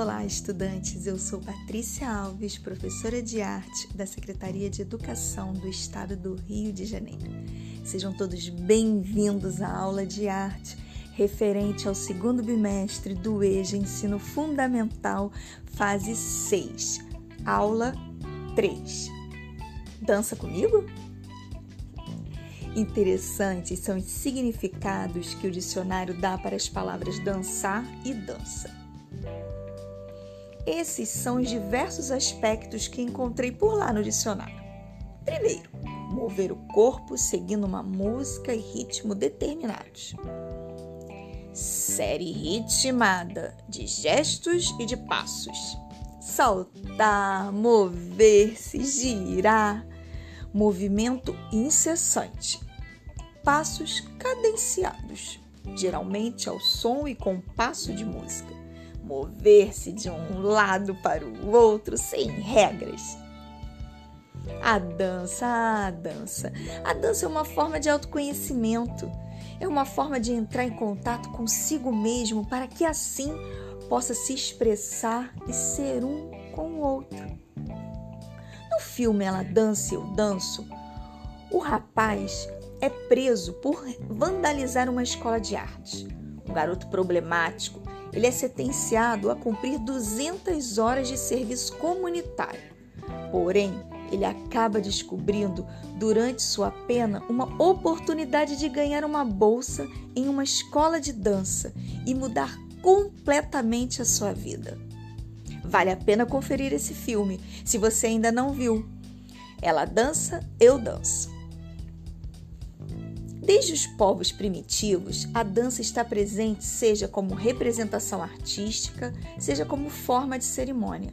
Olá, estudantes! Eu sou Patrícia Alves, professora de arte da Secretaria de Educação do Estado do Rio de Janeiro. Sejam todos bem-vindos à aula de arte referente ao segundo bimestre do EJA Ensino Fundamental, fase 6, aula 3. Dança comigo? Interessantes são os significados que o dicionário dá para as palavras dançar e dança. Esses são os diversos aspectos que encontrei por lá no dicionário. Primeiro, mover o corpo seguindo uma música e ritmo determinados. Série ritmada de gestos e de passos. Saltar, mover-se, girar. Movimento incessante. Passos cadenciados, geralmente ao som e compasso de música mover-se de um lado para o outro sem regras. A dança, a dança. A dança é uma forma de autoconhecimento. É uma forma de entrar em contato consigo mesmo para que assim possa se expressar e ser um com o outro. No filme Ela Dança Eu Danço, o rapaz é preso por vandalizar uma escola de arte. Um garoto problemático ele é sentenciado a cumprir 200 horas de serviço comunitário. Porém, ele acaba descobrindo durante sua pena uma oportunidade de ganhar uma bolsa em uma escola de dança e mudar completamente a sua vida. Vale a pena conferir esse filme se você ainda não viu. Ela dança, eu danço. Desde os povos primitivos, a dança está presente seja como representação artística, seja como forma de cerimônia.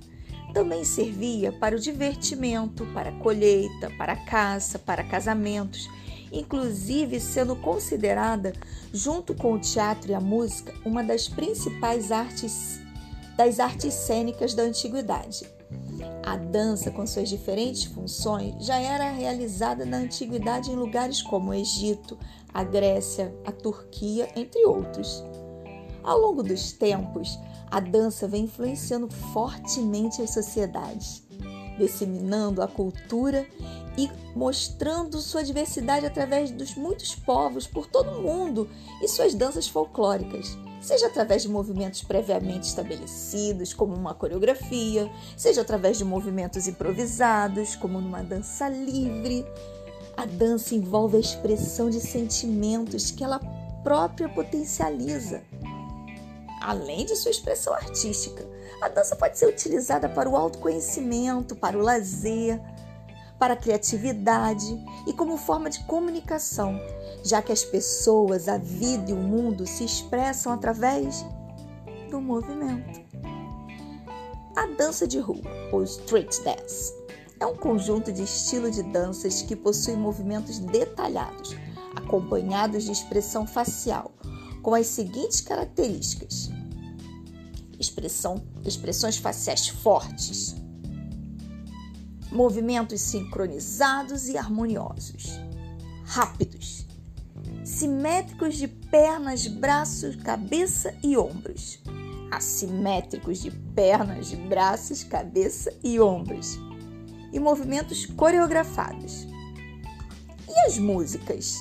Também servia para o divertimento, para a colheita, para a caça, para casamentos, inclusive sendo considerada, junto com o teatro e a música, uma das principais artes das artes cênicas da antiguidade. A dança, com suas diferentes funções, já era realizada na antiguidade em lugares como o Egito, a Grécia, a Turquia, entre outros. Ao longo dos tempos, a dança vem influenciando fortemente as sociedades, disseminando a cultura e mostrando sua diversidade através dos muitos povos por todo o mundo e suas danças folclóricas seja através de movimentos previamente estabelecidos, como uma coreografia, seja através de movimentos improvisados, como numa dança livre. A dança envolve a expressão de sentimentos que ela própria potencializa. Além de sua expressão artística, a dança pode ser utilizada para o autoconhecimento, para o lazer, para a criatividade e como forma de comunicação, já que as pessoas, a vida e o mundo se expressam através do movimento. A dança de rua, ou street dance, é um conjunto de estilo de danças que possui movimentos detalhados, acompanhados de expressão facial, com as seguintes características: expressão, expressões faciais fortes, movimentos sincronizados e harmoniosos, rápidos, simétricos de pernas, braços, cabeça e ombros, assimétricos de pernas, braços, cabeça e ombros, e movimentos coreografados. E as músicas?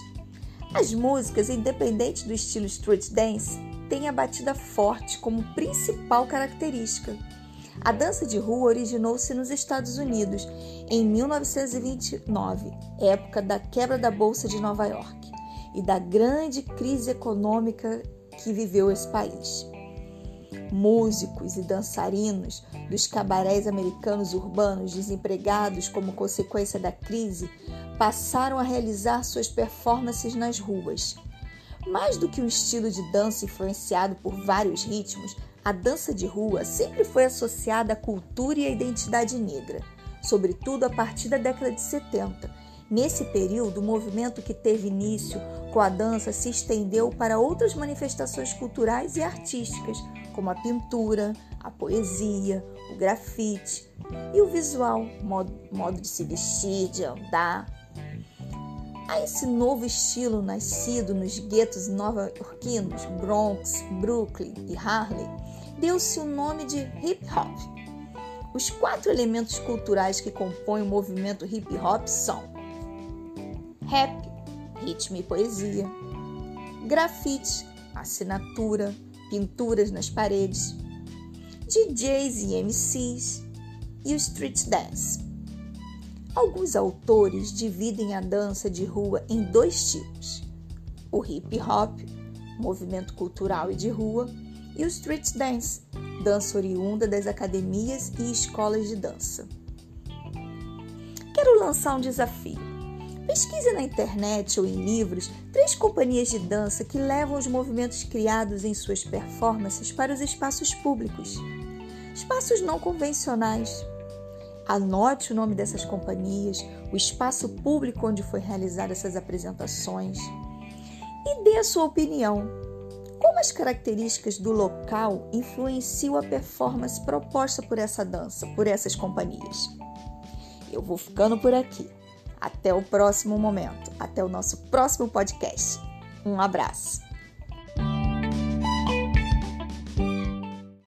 As músicas, independente do estilo street dance, têm a batida forte como principal característica a dança de rua originou-se nos Estados Unidos em 1929, época da quebra da Bolsa de Nova York e da grande crise econômica que viveu esse país. Músicos e dançarinos dos cabarés americanos urbanos desempregados como consequência da crise passaram a realizar suas performances nas ruas. Mais do que um estilo de dança influenciado por vários ritmos, a dança de rua sempre foi associada à cultura e à identidade negra, sobretudo a partir da década de 70. Nesse período, o movimento que teve início com a dança se estendeu para outras manifestações culturais e artísticas, como a pintura, a poesia, o grafite e o visual, modo, modo de se vestir, de andar. A esse novo estilo nascido nos guetos nova-iorquinos, Bronx, Brooklyn e Harlem, deu-se o nome de hip hop. Os quatro elementos culturais que compõem o movimento hip hop são rap, ritmo e poesia, grafite, assinatura, pinturas nas paredes, DJs e MCs e o street dance. Alguns autores dividem a dança de rua em dois tipos: o hip hop, movimento cultural e de rua, e o street dance, dança oriunda das academias e escolas de dança. Quero lançar um desafio. Pesquise na internet ou em livros três companhias de dança que levam os movimentos criados em suas performances para os espaços públicos. Espaços não convencionais. Anote o nome dessas companhias, o espaço público onde foi realizada essas apresentações e dê a sua opinião. Como as características do local influenciam a performance proposta por essa dança, por essas companhias? Eu vou ficando por aqui. Até o próximo momento, até o nosso próximo podcast. Um abraço.